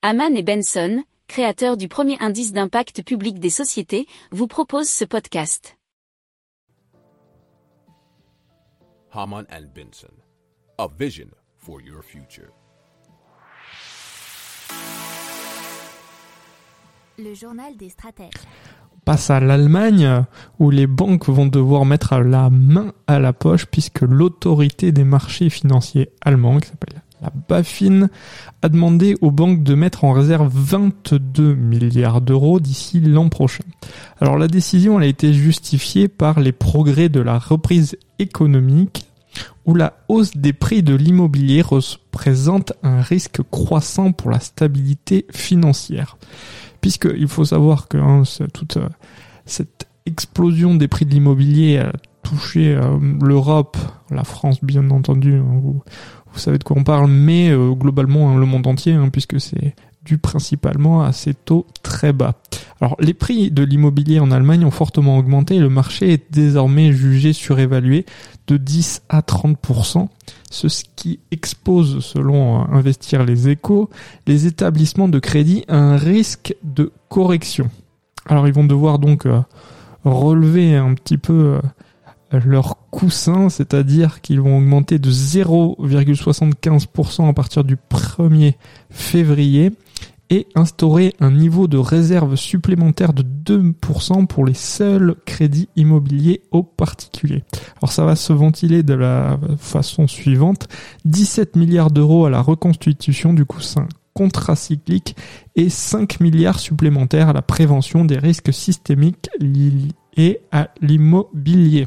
Haman et Benson, créateurs du premier indice d'impact public des sociétés, vous proposent ce podcast. Haman and Benson, a vision for your future. Le journal des stratèges. On passe à l'Allemagne où les banques vont devoir mettre la main à la poche puisque l'autorité des marchés financiers allemands, qui s'appelle la BaFin, a demandé aux banques de mettre en réserve 22 milliards d'euros d'ici l'an prochain. Alors la décision a été justifiée par les progrès de la reprise économique où la hausse des prix de l'immobilier représente un risque croissant pour la stabilité financière. Puisqu'il faut savoir que hein, toute euh, cette explosion des prix de l'immobilier a touché euh, l'Europe, la France bien entendu, hein, vous, savez de quoi on parle, mais euh, globalement hein, le monde entier, puisque c'est dû principalement à ces taux très bas. Alors les prix de l'immobilier en Allemagne ont fortement augmenté et le marché est désormais jugé surévalué de 10 à 30%, ce qui expose, selon Investir les échos, les établissements de crédit à un risque de correction. Alors ils vont devoir donc euh, relever un petit peu euh, leur coussin, c'est-à-dire qu'ils vont augmenter de 0,75% à partir du 1er février et instaurer un niveau de réserve supplémentaire de 2% pour les seuls crédits immobiliers aux particuliers. Alors ça va se ventiler de la façon suivante. 17 milliards d'euros à la reconstitution du coussin contracyclique et 5 milliards supplémentaires à la prévention des risques systémiques liés à l'immobilier.